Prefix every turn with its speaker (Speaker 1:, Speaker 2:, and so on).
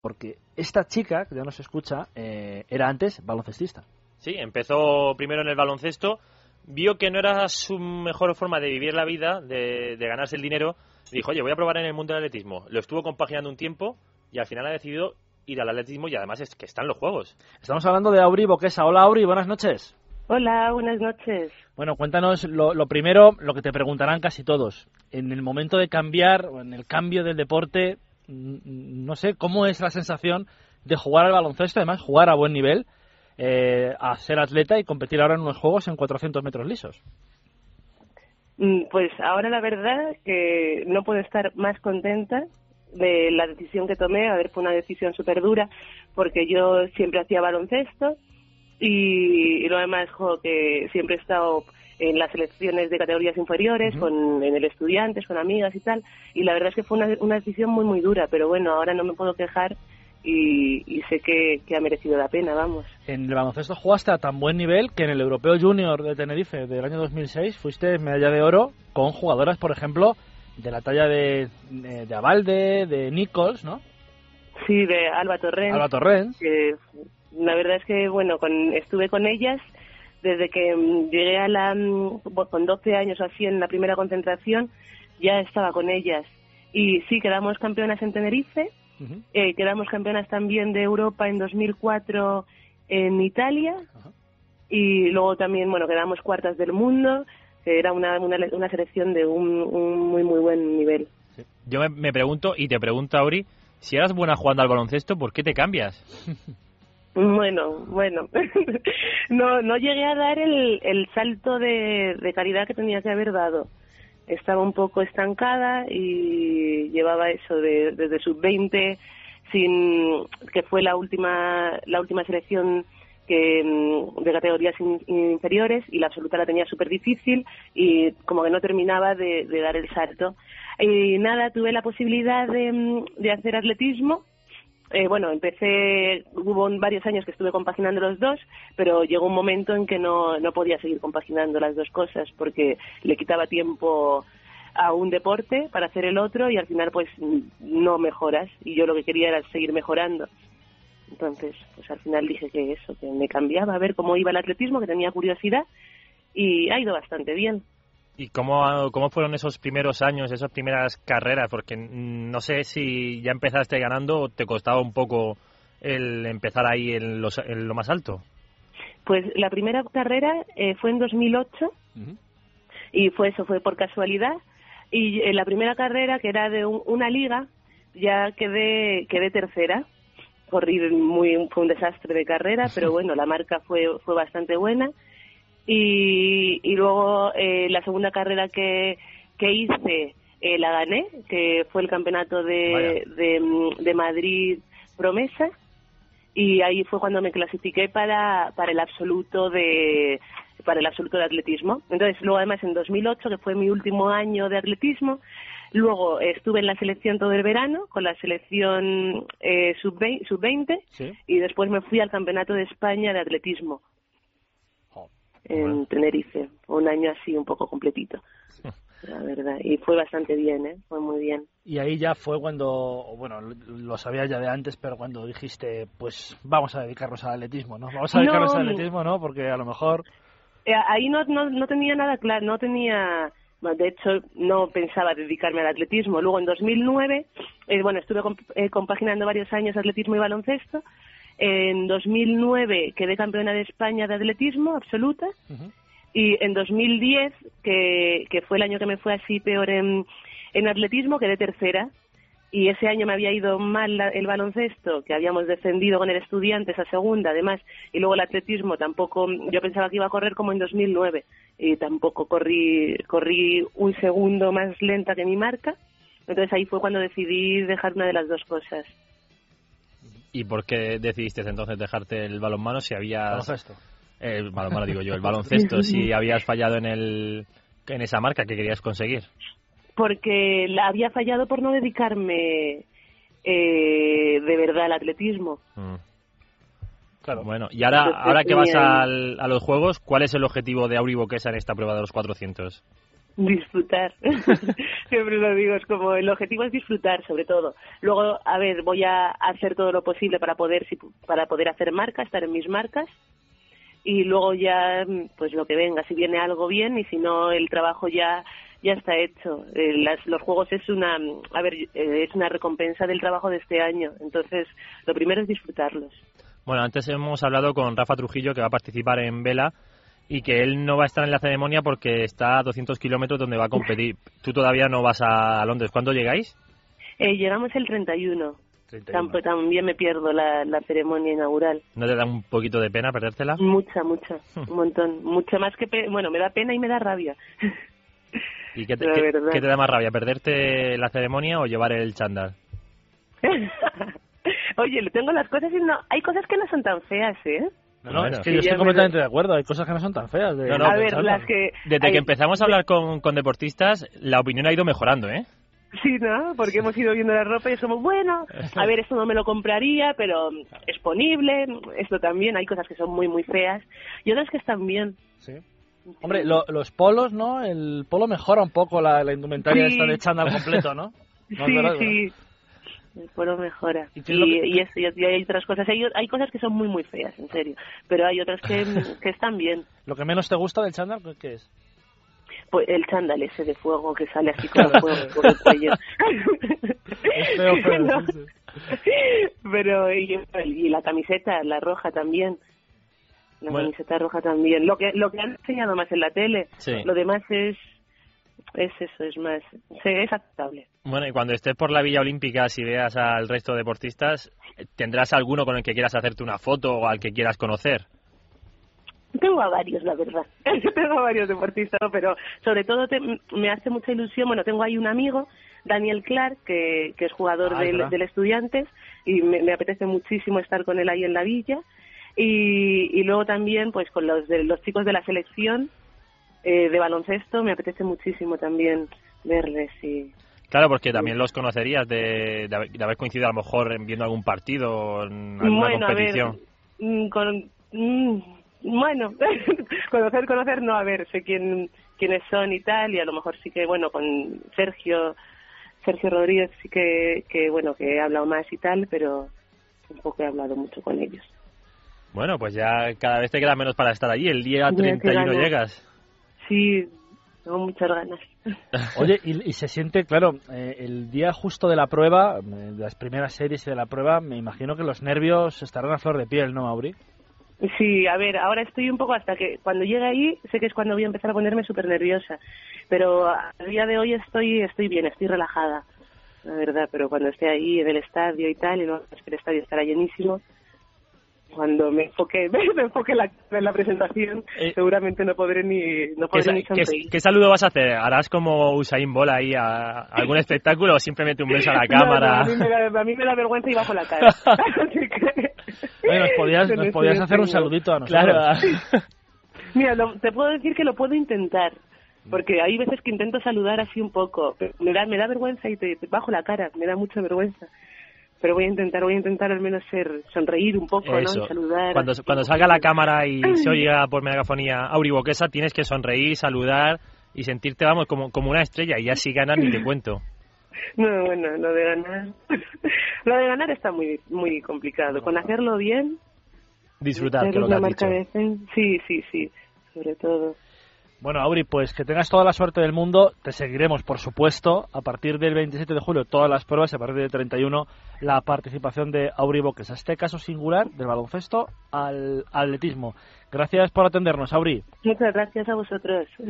Speaker 1: porque esta chica, que ya nos escucha, eh, era antes baloncestista.
Speaker 2: Sí, empezó primero en el baloncesto, vio que no era su mejor forma de vivir la vida, de, de ganarse el dinero, y dijo, oye, voy a probar en el mundo del atletismo. Lo estuvo compaginando un tiempo y al final ha decidido ir al atletismo y además es que está en los Juegos.
Speaker 1: Estamos hablando de Auri Boquesa. Hola Auri, buenas noches.
Speaker 3: Hola, buenas noches.
Speaker 1: Bueno, cuéntanos lo, lo primero, lo que te preguntarán casi todos. En el momento de cambiar, o en el cambio del deporte, no sé, ¿cómo es la sensación de jugar al baloncesto, además jugar a buen nivel, eh, a ser atleta y competir ahora en unos juegos en 400 metros lisos?
Speaker 3: Mm, Pues ahora la verdad que no puedo estar más contenta de la decisión que tomé. A ver, fue una decisión súper dura porque yo siempre hacía baloncesto y, y lo demás jo, que siempre he estado en las selecciones de categorías inferiores, con, en el estudiantes, con amigas y tal. Y la verdad es que fue una, una decisión muy, muy dura. Pero bueno, ahora no me puedo quejar y, y sé que, que ha merecido la pena, vamos.
Speaker 1: En el baloncesto jugaste a tan buen nivel que en el Europeo Junior de Tenerife del año 2006 fuiste medalla de oro con jugadoras, por ejemplo, de la talla de, de, de Abalde, de Nichols, ¿no?
Speaker 3: Sí, de Alba Torrent.
Speaker 1: Alba Torrent.
Speaker 3: que la verdad es que bueno con, estuve con ellas desde que mm, llegué a la mm, con 12 años o así en la primera concentración ya estaba con ellas. Y sí quedamos campeonas en Tenerife eh, quedamos campeonas también de Europa en 2004 en Italia y luego también bueno quedamos cuartas del mundo que era una, una, una selección de un, un muy muy buen nivel.
Speaker 2: Yo me, me pregunto, y te pregunto, Auri, si eras buena jugando al baloncesto, ¿por qué te cambias?
Speaker 3: Bueno, bueno. no, no llegué a dar el, el salto de, de calidad que tenía que haber dado. Estaba un poco estancada y llevaba eso de, desde sub-20, sin que fue la última la última selección que mm, de categorías in- inferiores y la absoluta la tenía súper difícil y como que no terminaba de, de dar el salto. Y nada, tuve la posibilidad de, mm, de hacer atletismo eh, bueno, empecé, hubo varios años que estuve compaginando los dos, pero llegó un momento en que no, no podía seguir compaginando las dos cosas porque le quitaba tiempo a un deporte para hacer el otro y al final pues no mejoras y yo lo que quería era seguir mejorando. Entonces, pues al final dije que eso, que me cambiaba a ver cómo iba el atletismo, que tenía curiosidad y ha ido bastante bien.
Speaker 2: ¿Y cómo, cómo fueron esos primeros años, esas primeras carreras? Porque no sé si ya empezaste ganando o te costaba un poco el empezar ahí en, los- en lo más alto.
Speaker 3: Pues la primera carrera eh, fue en 2008 y fue eso, fue por casualidad. Y en la primera carrera, que era de un- una liga, ya quedé, quedé tercera. Corrí muy, fue un desastre de carrera, pero bueno, la marca fue, fue bastante buena. Y, y luego eh, la segunda carrera que, que hice eh, la gané, que fue el campeonato de, de, de Madrid Promesa y ahí fue cuando me clasifiqué para, para el absoluto de para el absoluto de atletismo. Entonces, luego además en 2008, que fue mi último año de atletismo, luego estuve en la selección todo el verano con la selección eh, sub-20 sub-20
Speaker 1: Sí.
Speaker 3: y después me fui al Campeonato de España de atletismo en
Speaker 2: Bueno.
Speaker 3: Tenerife. Un año así un poco completito, la verdad. Y fue bastante bien, ¿eh? Fue muy bien.
Speaker 1: Y ahí ya fue cuando, bueno, lo- sabías ya de antes, pero cuando dijiste, pues vamos a dedicarnos al atletismo, ¿no? Vamos a
Speaker 3: No.
Speaker 1: dedicarnos al atletismo, ¿no? Porque a lo mejor...
Speaker 3: Eh, ahí no, no, no tenía nada claro, no tenía, de hecho no pensaba dedicarme al atletismo. Luego en 2009, eh, bueno, estuve comp- eh, compaginando varios años atletismo y baloncesto. En 2009 quedé campeona de España de atletismo absoluta y en 2010, que, que fue el año que me fue así peor en, en atletismo, quedé tercera. Y ese año me había ido mal la- el baloncesto, que habíamos descendido con el Estudiantes a segunda, además, y luego el atletismo tampoco, yo pensaba que iba a correr como en 2009, y tampoco corrí, corrí un segundo más lenta que mi marca. Entonces ahí fue cuando decidí dejar una de las dos cosas.
Speaker 2: ¿Y por qué decidiste entonces dejarte el balonmano si habías...
Speaker 1: Baloncesto.
Speaker 2: El balonmano digo yo, el baloncesto, si habías fallado en, el, en esa marca que querías conseguir.
Speaker 3: porque la había fallado por no dedicarme eh, de verdad al atletismo.
Speaker 2: Mm.
Speaker 1: Claro.
Speaker 2: Bueno, y ahora,
Speaker 3: Entonces,
Speaker 2: ahora que vas al- a los Juegos, ¿cuál es el objetivo de Auri Boquesa en esta prueba de los 400?
Speaker 3: Disfrutar. Siempre lo digo, es como el objetivo es disfrutar, sobre todo. Luego, a ver, voy a hacer todo lo posible para poder, para poder hacer marca, estar en mis marcas. Y luego ya, pues lo que venga, si viene algo bien y si no, el trabajo ya ya está hecho. Eh, las, los juegos es una, a ver, eh, es una recompensa del trabajo de este año. Entonces, lo primero es disfrutarlos.
Speaker 2: Bueno, antes hemos hablado con Rafa Trujillo, que va a participar en Vela, y que él no va a estar en la ceremonia porque está a 200 kilómetros donde va a competir. Tú todavía no vas a Londres. ¿Cuándo llegáis?
Speaker 3: Eh, llegamos el 31. también me pierdo la, ceremonia inaugural.
Speaker 2: ¿No te da un poquito de pena perdértela?
Speaker 3: Mucha, mucha, un montón. Mucha más que... bueno, me da pena y me da rabia.
Speaker 2: ¿Y qué te, qué te da más rabia, perderte la ceremonia o llevar el chándal?
Speaker 3: Oye, tengo las cosas y no... Hay cosas que no son tan feas, ¿eh?
Speaker 1: No, no, es que yo estoy completamente de acuerdo. Hay cosas que no son tan feas. De...
Speaker 3: a ver, las que...
Speaker 2: Desde que empezamos a hablar con, con deportistas, la opinión ha ido mejorando, ¿eh?
Speaker 3: Sí, ¿no? Porque hemos ido viendo la ropa y somos, bueno, a ver, esto no me lo compraría, pero es ponible, esto también, hay cosas que son muy, muy feas y otras que están bien.
Speaker 1: Sí. Hombre, los polos, ¿no? El polo mejora un poco la, indumentaria esta de chándal completo, ¿no?
Speaker 3: sí, sí. El polo mejora. ¿Y, y, hay otras cosas. Hay, hay cosas que son muy, muy feas, en serio. Pero hay otras que, que están bien.
Speaker 1: ¿Lo que menos te gusta del chándal, qué es?
Speaker 3: Pues el chándal ese de fuego que sale así con el fuego por el cuello.
Speaker 1: es feo, feo.
Speaker 3: Pero, y, la camiseta, la roja también. La camiseta roja también. Lo que, lo que han enseñado más en la tele. Lo demás es es eso, es más, es aceptable.
Speaker 2: Bueno, y cuando estés por la Villa Olímpica, si veas al resto de deportistas, ¿tendrás alguno con el que quieras hacerte una foto o al que quieras conocer?
Speaker 3: Tengo a varios, la verdad. tengo a varios deportistas, pero sobre todo me hace mucha ilusión. Bueno, tengo ahí un amigo, Daniel Clark, que, que es jugador ah, del, del, Estudiantes, y me, me, apetece muchísimo estar con él ahí en la villa. Y, y luego también, pues con los, de, los chicos de la selección, eh, de baloncesto me apetece muchísimo también verles y
Speaker 2: Claro, porque también los conocerías de, de, haber coincidido a lo mejor en viendo algún partido en alguna competición.
Speaker 3: Mm, con, mm, bueno, conocer, conocer, no, a ver, sé quién, quiénes son y tal, y a lo mejor sí que, bueno, con Sergio, Sergio Rodríguez sí que, que, bueno, que he hablado más y tal, pero tampoco he hablado mucho con ellos.
Speaker 2: Bueno, pues ya cada vez te queda menos para estar allí. El día 31 llegas.
Speaker 3: Sí, tengo muchas ganas.
Speaker 1: Oye, y, se siente, claro, eh, el día justo de la prueba, eh, de las primeras series de la prueba, me imagino que los nervios estarán a flor de piel, ¿no, Mauri?
Speaker 3: Sí, a ver, ahora estoy un poco hasta que cuando llegue ahí sé que es cuando voy a empezar a ponerme súper nerviosa, pero a día de hoy estoy estoy bien, estoy relajada, la verdad, pero cuando esté ahí en el estadio y tal, y no es que el estadio estará llenísimo, cuando me enfoque, me enfoque la, en la presentación, eh, seguramente no podré ni, no podré ni
Speaker 2: sonreír. ¿qué, saludo vas a hacer? ¿Harás como Usain Bolt ahí a, algún espectáculo o simplemente un beso a la cámara?
Speaker 3: a, mí me da, vergüenza y bajo la cara.
Speaker 1: nos podías, nos podías hacer un saludito a nosotros.
Speaker 3: Claro. Mira, te puedo decir que lo puedo intentar. Porque hay veces que intento saludar así un poco, pero me da, me da vergüenza y te bajo la cara, me da mucha vergüenza pero voy a intentar, voy a intentar al menos ser, sonreír un poco, ¿no? Y saludar.
Speaker 2: Cuando, cuando salga la cámara y se oiga por megafonía Auriboquesa, tienes que sonreír, saludar y sentirte, vamos, como, como una estrella y ya si ganas ni te cuento.
Speaker 3: No, bueno, lo de ganar, lo de ganar está muy, muy complicado. Con hacerlo bien,
Speaker 2: disfrutar, que lo que has dicho.
Speaker 3: sí, sí, sí, sobre todo.
Speaker 1: Bueno, Auri, pues que tengas toda la suerte del mundo. Te seguiremos, por supuesto, a partir del 27 de julio todas las pruebas a partir del 31 la participación de Auri Boques. A este caso singular del baloncesto al atletismo. Gracias por atendernos, Auri.
Speaker 3: Muchas gracias a vosotros.